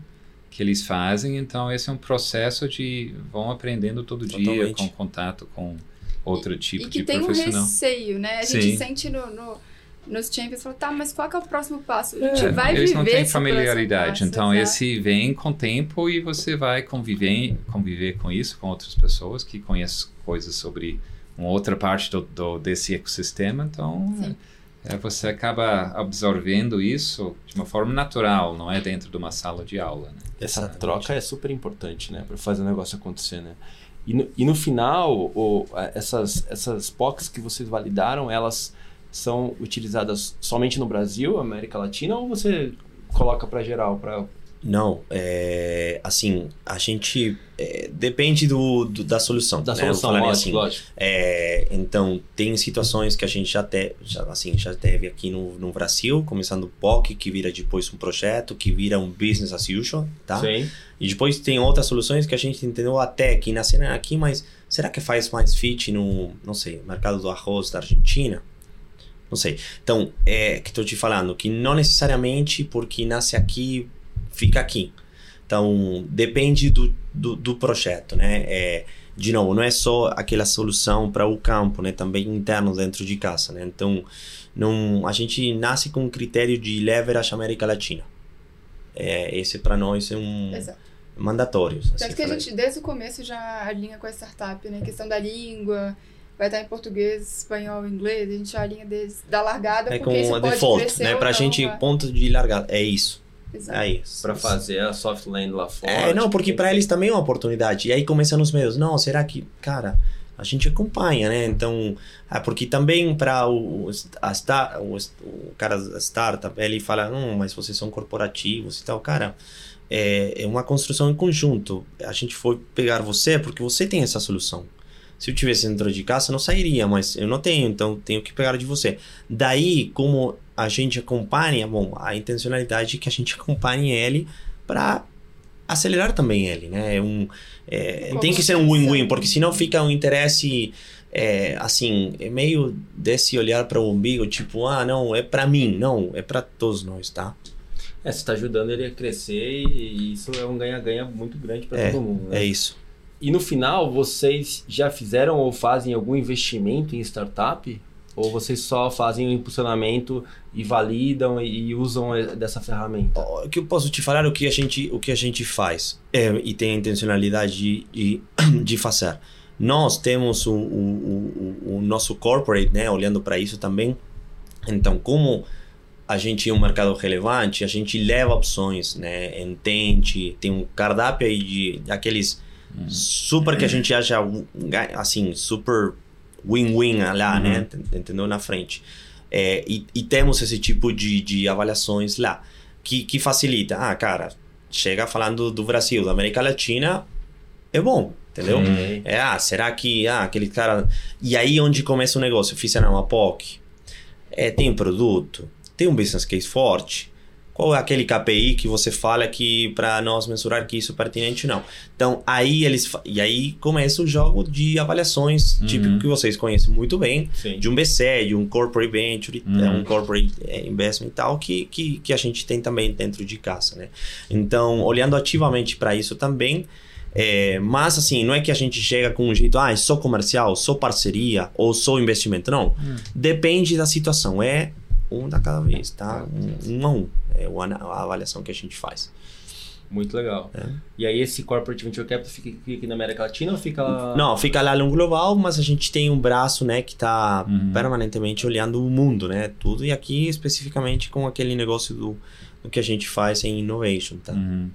que eles fazem. Então, esse é um processo de vão aprendendo todo Totalmente. dia com contato com outro tipo de profissional. E que tem um receio, né? A gente Sim. sente no, no nos Champions falou, tá, mas qual é o próximo passo? A gente é, vai eles viver não têm familiaridade, então exato. esse vem com tempo e você vai conviver, conviver com isso, com outras pessoas que conhecem coisas sobre uma outra parte do, do desse ecossistema, então é, você acaba absorvendo isso de uma forma natural, não é dentro de uma sala de aula. Né? Essa troca é super importante, né, para fazer o negócio acontecer, né? E no, e no final, o, essas, essas POCs que vocês validaram, elas são utilizadas somente no Brasil, América Latina, ou você coloca para geral, para não, é, assim, a gente é, depende do, do, da solução. Da né? solução, lógico, assim, lógico. É, então, tem situações que a gente já, te, já, assim, já teve aqui no, no Brasil, começando o POC, que vira depois um projeto, que vira um business as usual, tá? Sim. E depois tem outras soluções que a gente entendeu até que nasceram aqui, mas será que faz mais fit no, não sei, mercado do arroz da Argentina? Não sei. Então, é que estou te falando que não necessariamente porque nasce aqui, fica aqui. Então, depende do, do, do projeto, né? É, de novo, não é só aquela solução para o campo, né? Também interno dentro de casa, né? Então, não, a gente nasce com um critério de leverage América Latina. É, esse para nós é um Exato. mandatório. Tanto assim que a gente, desde o começo, já alinha com a startup, né? questão da língua, vai estar em português, espanhol, inglês, a gente já alinha desde da largada, é porque isso com a pode default, crescer né? Pra não, gente, né? ponto de largada. É isso. Exato. É isso. Pra fazer a soft land lá fora. É, não, porque para eles também é uma oportunidade. E aí começam os medos. Não, será que, cara, a gente acompanha, né? Então, ah, porque também para o, a star, o, o cara da startup, ele fala, hum, mas vocês são corporativos e tal. Cara, é, é uma construção em conjunto. A gente foi pegar você porque você tem essa solução. Se eu tivesse dentro de casa, não sairia, mas eu não tenho, então tenho que pegar de você. Daí, como a gente acompanha, bom, a intencionalidade é que a gente acompanhe ele para acelerar também ele, né? É um, é, tem que ser um win-win, porque senão fica um interesse, é, assim, é meio desse olhar para o umbigo, tipo, ah, não, é para mim, não, é para todos nós, tá? É, você tá ajudando ele a crescer e isso é um ganha-ganha muito grande pra É, todo mundo. Né? É isso. E no final, vocês já fizeram ou fazem algum investimento em startup? Ou vocês só fazem o impulsionamento e validam e, e usam dessa ferramenta? O que eu posso te falar é o que a gente, o que a gente faz é, e tem a intencionalidade de, de, de fazer. Nós temos o, o, o, o nosso corporate, né, olhando para isso também. Então, como a gente é um mercado relevante, a gente leva opções, né, entende, tem um cardápio aí de aqueles super que a gente acha assim super win-win lá, né, entendeu na frente. É, e, e temos esse tipo de, de avaliações lá que, que facilita. Ah, cara, chega falando do Brasil, da América Latina, é bom, entendeu? É, ah, será que ah, aquele cara. E aí onde começa o negócio? Fizeram uma POC, é, tem um produto, tem um business case forte. Qual é aquele KPI que você fala que para nós mensurar que isso é pertinente ou não? Então aí eles e aí começa o jogo de avaliações Uhum. típico que vocês conhecem muito bem Sim. de um BC, de um corporate venture, Uhum. é, um corporate é, investment e tal, que, que, que a gente tem também dentro de casa, né? Então, olhando ativamente para isso também, é, mas assim, não é que a gente chega com um jeito, ah, é só comercial, só parceria ou só investimento, não. Depende da situação, é um da cada vez, tá? Um, um a um, é a avaliação que a gente faz. Muito legal. É. E aí esse Corporate Venture Capital fica aqui aqui na América Latina ou fica lá? Não, fica lá no global, mas a gente tem um braço, né, que tá Uhum. permanentemente olhando o mundo, né, tudo. E aqui especificamente com aquele negócio do, do que a gente faz em innovation, tá? Uhum.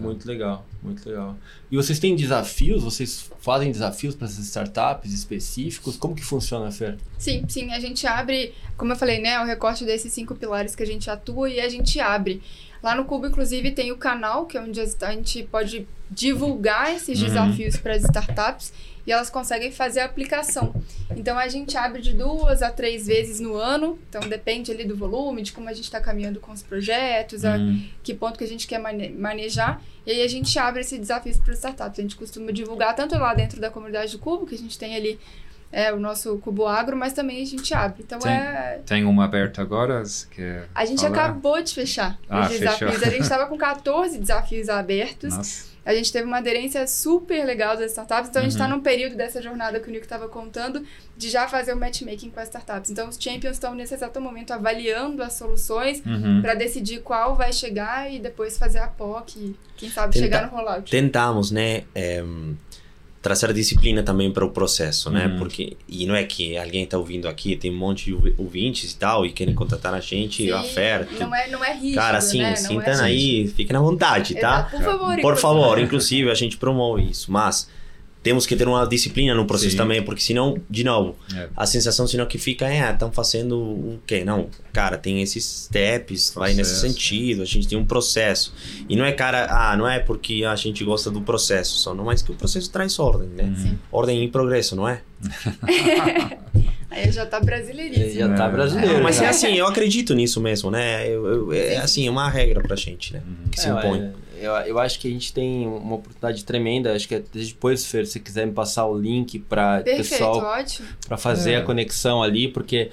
Muito legal, muito legal. E vocês têm desafios? Vocês fazem desafios para essas startups específicos? Como que funciona, Fer? Sim, sim, a gente abre, como eu falei, né, o recorte desses cinco pilares que a gente atua e a gente abre. Lá no Cubo, inclusive, tem o canal, que é onde a gente pode divulgar esses Uhum. desafios para as startups e elas conseguem fazer a aplicação. Então a gente abre de duas a três vezes no ano, então depende ali do volume, de como a gente está caminhando com os projetos, a Uhum. que ponto que a gente quer mane- manejar. E aí a gente abre esses desafios para startups. A gente costuma divulgar tanto lá dentro da comunidade do Cubo, que a gente tem ali é, o nosso Cubo Agro, mas também a gente abre. Então Tem- é. Tem uma aberta agora? Você quer A gente falar? acabou de fechar Ah, os desafios. fechou. A gente estava com 14 desafios abertos. Nossa. A gente teve uma aderência super legal das startups. Então a gente está Uhum. num período dessa jornada que o Nico estava contando de já fazer o matchmaking com as startups. Então os champions estão nesse exato momento avaliando as soluções Uhum. para decidir qual vai chegar e depois fazer a POC quem sabe, Tenta- chegar no rollout. Tentamos, né, é, trazer disciplina também para o processo, né? Uhum. Porque e não é que alguém está ouvindo aqui, tem um monte de ouvi- ouvintes e tal e querem contratar a gente, Sim, oferta. Não é, não é rígido, Cara, assim, né? Sintam é aí, fiquem na vontade, tá? Exato. Por favor, Por inclusive. favor, inclusive a gente promove isso, mas temos que ter uma disciplina no processo Sim. também, porque senão, de novo, É. a sensação senão que fica é, estão fazendo o quê? Não, cara, tem esses steps, vai nesse Processo, sentido, a gente tem um processo. E não é, cara, ah, não é porque a gente gosta do processo só, não, mas que o processo traz ordem, né? Sim. Ordem em progresso, não é? Aí já tá brasileiríssimo. Já tá É. brasileiro. Não, mas já. é assim, eu acredito nisso mesmo, né? Eu, eu- é Sim. assim, é uma regra pra gente, né? Que se É, impõe. Eu, eu acho que a gente tem uma oportunidade tremenda. Acho que é depois, Fer, se você quiser me passar o link para pessoal ótimo. para fazer É. a conexão ali, porque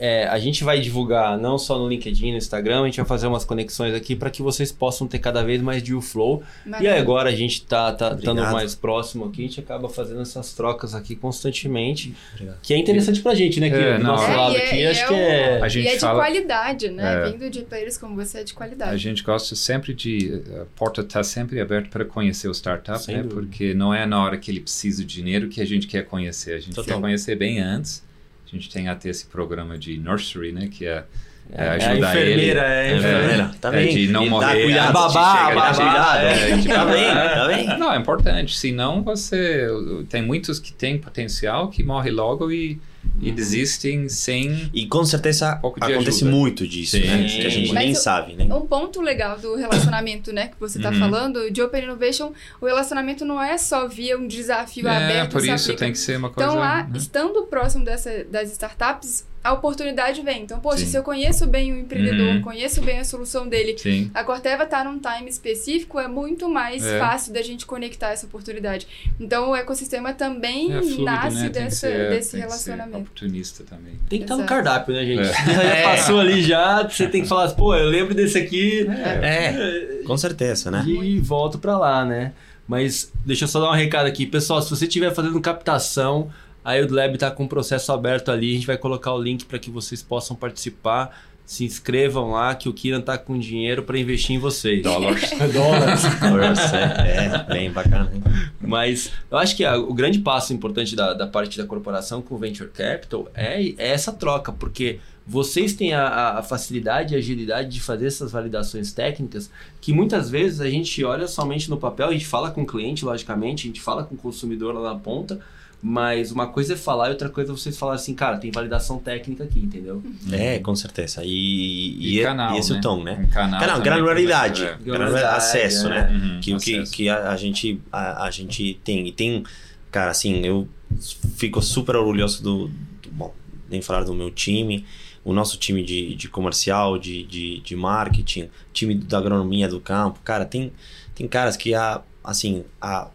é, a gente vai divulgar não só no LinkedIn, no Instagram, a gente vai fazer umas conexões aqui para que vocês possam ter cada vez mais deal flow. E aí agora a gente tá, tá estando mais próximo aqui, a gente acaba fazendo essas trocas aqui constantemente, Obrigado. que é interessante pra gente, né, Kira? É, Do não, nosso é, lado e é- aqui, e acho é que é... A E gente é de fala- qualidade, né? É. Vindo de players como você é de qualidade. A gente gosta sempre de. A porta está sempre aberta para conhecer o startup, Sem né? dúvida. Porque não é na hora que ele precisa de dinheiro que a gente quer conhecer. A gente Total. quer conhecer bem antes. A gente tem até esse programa de nursery, né? Que é, é É a ajudar ele. enfermeira, é a enfermeira. Tá é bem. de não morrer. Cuidado, Babá, se chega, babá, cuidado. é, tipo, tá bem, tá bem. Não, é importante. Senão você. Tem muitos que têm potencial que morrem logo e, e desistem sem. E com certeza acontece ajuda. muito disso, Sim, né? sim. Que a gente Mas nem o- sabe, né? Um ponto legal do relacionamento, né, que você está Uhum. falando, de Open Innovation, o relacionamento não é só via um desafio É, aberto. por se isso aplica. tem que ser uma coisa. Então, lá, né? estando próximo dessa, das startups, a oportunidade vem. Então, poxa, Sim. se eu conheço bem o empreendedor, Uhum. conheço bem a solução dele, Sim. a Corteva está num time específico, é muito mais É. fácil da gente conectar essa oportunidade. Então, o ecossistema também É fluido, nasce né? Tem que dessa, ser- desse tem que ser relacionamento. oportunista também. Tem que estar no Exato. cardápio, né, gente? É. Já passou ali já, você tem que falar pô, eu lembro desse aqui É, com certeza, né? e volto pra lá, né? Mas deixa eu só dar um recado aqui. Pessoal, se você estiver fazendo captação, a EduLab tá com um processo aberto ali, a gente vai colocar o link para que vocês possam participar. Se inscrevam lá, que o Kiran tá com dinheiro para investir em vocês. Dólares. Dólares. Nossa, é, bem bacana. hein? Mas eu acho que a- o grande passo importante da, da parte da corporação com o Venture Capital é, é essa troca, porque vocês têm a- a, a facilidade e agilidade de fazer essas validações técnicas que muitas vezes a gente olha somente no papel, a gente fala com o cliente, logicamente, a gente fala com o consumidor lá na ponta, mas uma coisa é falar e outra coisa é vocês falar assim, cara, tem validação técnica aqui, entendeu? É, com certeza. E, E e, canal, e esse é né? o tom, né? Um canal. Canal, também granularidade. que Granularidade, acesso, né? Uhum, que, que, acesso. que a, a gente a, a gente tem e tem cara assim eu fico super orgulhoso do, do- bom nem falar do meu time o nosso time de, de comercial de, de, de marketing time da agronomia do campo cara tem tem caras que há assim há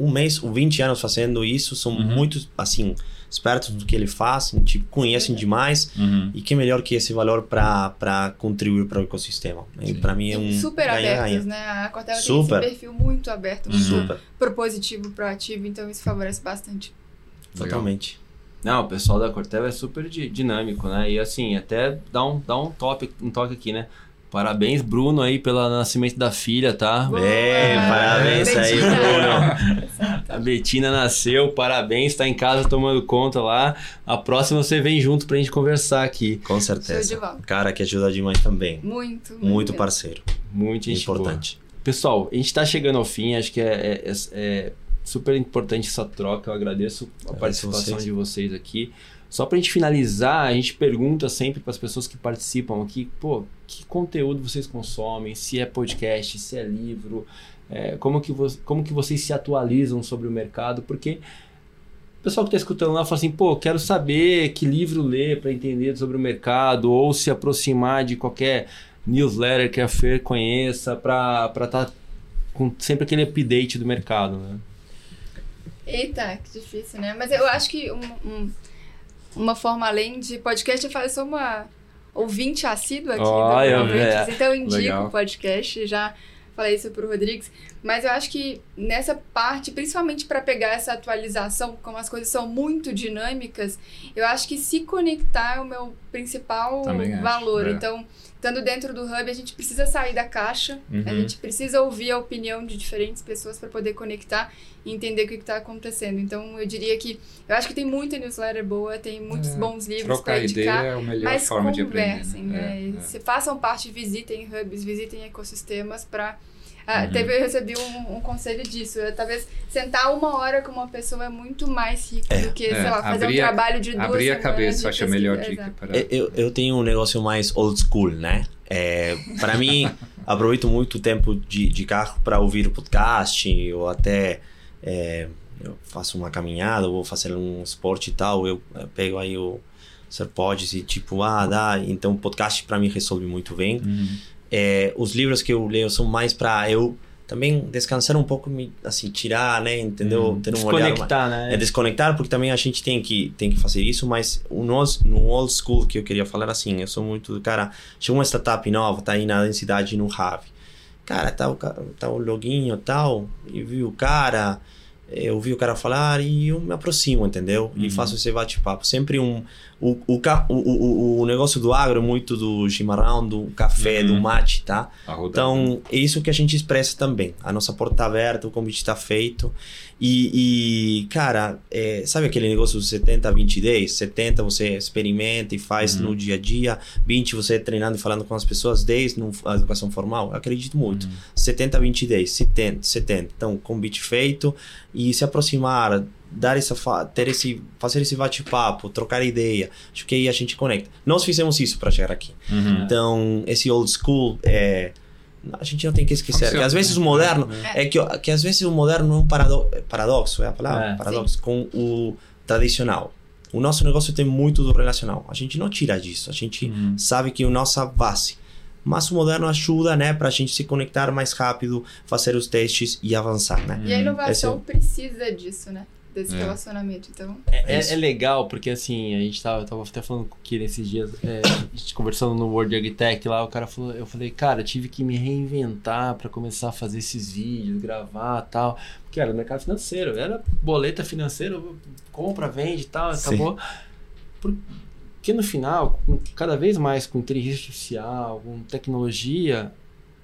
um mês ou 20 anos fazendo isso são Uhum. muito assim espertos do que eles fazem tipo conhecem demais Uhum. e que melhor que esse valor para contribuir para o ecossistema e Sim. para mim é um super ganha-ganha. abertos, né? A Corteva Super. tem esse perfil muito aberto, Uhum. muito super propositivo, proativo, então isso favorece bastante. Legal. totalmente Não, o pessoal da Corteva é super di- dinâmico, né? E assim, até dá um, dá um, top, um toque aqui, né? Parabéns, Bruno, aí pelo nascimento da filha, tá? Boa! Bem, parabéns aí. Bruno. A Betina nasceu, parabéns, tá em casa tomando conta lá. A próxima você vem junto pra gente conversar aqui. Com Show de certeza. Cara que ajuda demais também. Muito, muito, parceiro. Muito gente boa. Importante. Pessoal, a gente tá chegando ao fim, acho que é, é- é super importante essa troca. Eu agradeço a Agradeço participação vocês. de vocês aqui. Só pra gente finalizar, a gente pergunta sempre para as pessoas que participam aqui, pô, que conteúdo vocês consomem? Se é podcast, se é livro, é, como, que como que vocês se atualizam sobre o mercado? Porque o pessoal que está escutando lá fala assim, pô, quero saber que livro ler para entender sobre o mercado, ou se aproximar de qualquer newsletter que a Fer conheça para estar com sempre aquele update do mercado, né? Eita, que difícil, né? Mas eu acho que um- um- uma forma além de podcast, eu sou uma ouvinte assídua aqui Olha, do velho. então eu indico Legal. o podcast, já falei isso pro Rodrigues, mas eu acho que nessa parte, principalmente para pegar essa atualização, como as coisas são muito dinâmicas, eu acho que se conectar é o meu principal Também acho, valor. é. Então, estando dentro do hub, a gente precisa sair da caixa, a Uhum. gente precisa ouvir a opinião de diferentes pessoas para poder conectar e entender o que está acontecendo. Então, eu diria que eu acho que tem muita newsletter boa, tem muitos É, bons livros Trocar para ideia indicar. é a melhor Mas forma de conversem, aprender. né? É, é. Se façam parte, visitem hubs, visitem ecossistemas para ah, Uhum. teve, eu recebi um, um conselho disso. Eu, talvez sentar uma hora com uma pessoa é muito mais rico do que, É, sei lá, fazer abrir um a- trabalho de duas Abrir a cabeça, acho a melhor pesquisa. dica para. É, Eu, eu tenho um negócio mais old school, né? É, para mim, aproveito muito o tempo de, de carro para ouvir o podcast ou até é, eu faço uma caminhada ou vou fazer um esporte e tal. Eu, pego aí o Serpods e tipo, ah, dá. Então, o podcast para mim resolve muito bem. Uhum. É, os livros que eu leio são mais para eu também descansar um pouco, me- assim, tirar, né, entendeu? Hum. Ter um olhar Desconectar, né? é desconectar, porque também a gente tem que, tem que fazer isso, mas o nosso, no old school que eu queria falar assim, eu sou muito cara, chegou uma startup nova, tá aí na densidade no Rave. Cara, tá o, tá o loguinho e tal, e vi o cara, eu ouvi o cara falar e eu me aproximo, entendeu? E Uhum. faço esse bate-papo. Sempre um. O, o, o, o, negócio do agro é muito do chimarrão, do café, do Uhum. mate, tá? Então, é isso que a gente expressa também. A nossa porta está aberta, o convite está feito. E, e, cara, é, sabe aquele negócio dos 70, 20, 10? 70 você experimenta e faz Uhum. no dia a dia, 20 você treinando e falando com as pessoas, 10 na educação formal. Eu acredito muito. Uhum. 70, 20, 10, 70, 70. Então, convite feito e se aproximar, dar essa ter esse fazer esse bate-papo, trocar ideia. Acho que aí a gente conecta. Nós fizemos isso para chegar aqui. Uhum. Então, esse old school é a gente não tem que esquecer Funciona, que às vezes né? o moderno é que, que às vezes o moderno é um parado, paradoxo, é a palavra, É. paradoxo com o tradicional. O nosso negócio tem muito do relacional. A gente não tira disso. A gente Uhum. sabe que é a nossa base. Mas o moderno ajuda, né, para a gente se conectar mais rápido, fazer os testes e avançar, né? E a inovação Esse precisa disso, né? Desse É. relacionamento. Então, É, Isso. é legal, porque assim, a gente tava, eu tava até falando com o Kira esses dias, é, a gente conversando no World AgTech lá, o cara falou, eu falei, cara, eu tive que me reinventar pra começar a fazer esses vídeos, gravar tal. Porque era no mercado financeiro, era boleta financeira, compra, vende e tal, Sim. acabou. Porque no final, com- cada vez mais com inteligência artificial, com tecnologia,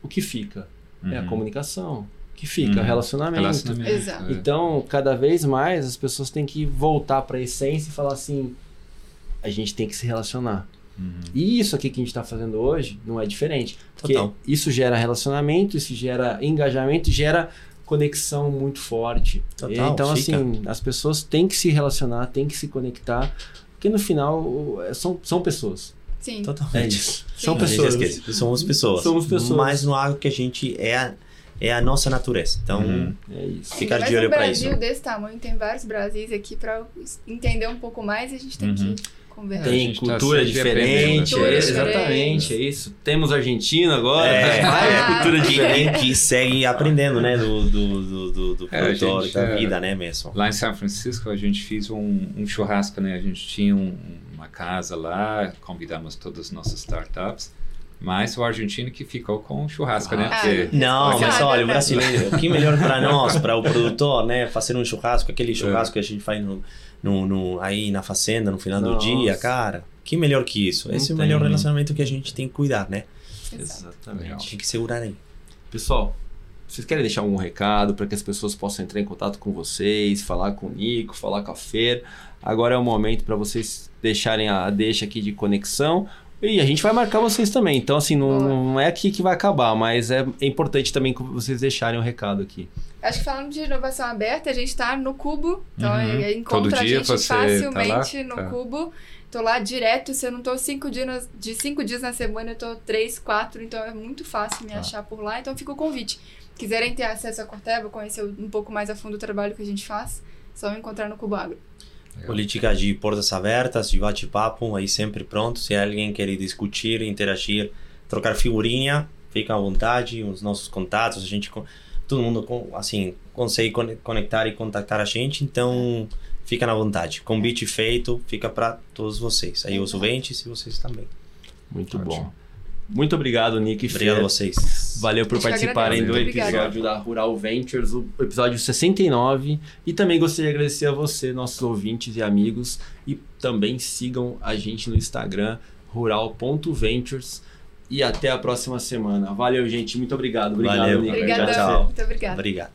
o que fica? É a Uhum. comunicação. Que fica? Uhum. Relacionamento. Relacionamento. Exato. É. Então, cada vez mais as pessoas têm que voltar para a essência e falar assim: a gente tem que se relacionar. Uhum. E isso aqui que a gente está fazendo hoje não é diferente. Porque Total. isso gera relacionamento, isso gera engajamento, gera conexão muito forte. Total, então, fica. assim, as pessoas têm que se relacionar, têm que se conectar, porque no final é- são, são pessoas. sim. Totalmente. É isso. São pessoas. Somos pessoas. Somos pessoas. Mas no algo que a gente é a, é a nossa natureza. Então, Uhum. É isso. ficar de olho um para Brasil isso. desse tamanho, tem vários Brasis aqui para entender um pouco mais e a gente tem Uhum. que conversar. Tem gente tá cultura diferente, Cultura é, diferente. exatamente, é isso. Temos Argentina agora, É. mais cultura E diferente. que segue aprendendo, né? Do, do, do, do, do É, produtor, gente, da é, vida, né, mesmo. Lá em São Francisco a gente fez um, um churrasco, né? A gente tinha um- uma casa lá, convidamos todas as nossas startups, mas o argentino que ficou com o churrasco, né? Ah. Porque Não, Porque- mas olha, o Ah, brasileiro, que melhor para nós, para o produtor, né? Fazer um churrasco, aquele churrasco que a gente faz no, no, no- aí na fazenda no final do Nossa. dia, cara. Que melhor que isso? Esse é o Não melhor relacionamento que a gente tem que cuidar, né? Exatamente. Tem que segurar aí. Pessoal, vocês querem deixar algum recado para que as pessoas possam entrar em contato com vocês, falar com o Nico, falar com a Fer? Agora é o momento para vocês deixarem a deixa aqui de conexão. E a gente vai marcar vocês também. Então, assim, não, não é aqui que vai acabar, mas é, é importante também que vocês deixarem o recado aqui. Acho que falando de inovação aberta, a gente está no Cubo. Então, Uhum. é- encontra Todo a dia gente você tá facilmente lá? no Tá. Cubo. Tô lá direto. Se eu não tô cinco dias, de cinco dias na semana, eu tô três, quatro. Então, é muito fácil me Tá. achar por lá. Então, fica o convite. Quiserem ter acesso à Corteva, conhecer um pouco mais a fundo o trabalho que a gente faz, só me encontrar no Cubo Agro. Legal. Política de portas abertas, de bate-papo, aí sempre pronto. Se alguém quer discutir, interagir, trocar figurinha, fica à vontade. Os nossos contatos, a gente, todo mundo assim consegue con- conectar e contactar a gente. Então, fica na vontade. Convite feito, fica para todos vocês. Aí os ouvintes e vocês também. Muito Ótimo. bom. Muito obrigado, Nick e Obrigado a vocês. Valeu por participarem do episódio da Rural Ventures, o episódio 69. E também gostaria de agradecer a você, nossos ouvintes e amigos. E também sigam a gente no Instagram, rural.ventures. E até a próxima semana. Valeu, gente. Muito obrigado. Obrigado, Valeu. Nick. Obrigada. Tchau, tchau. Muito obrigada. Obrigado.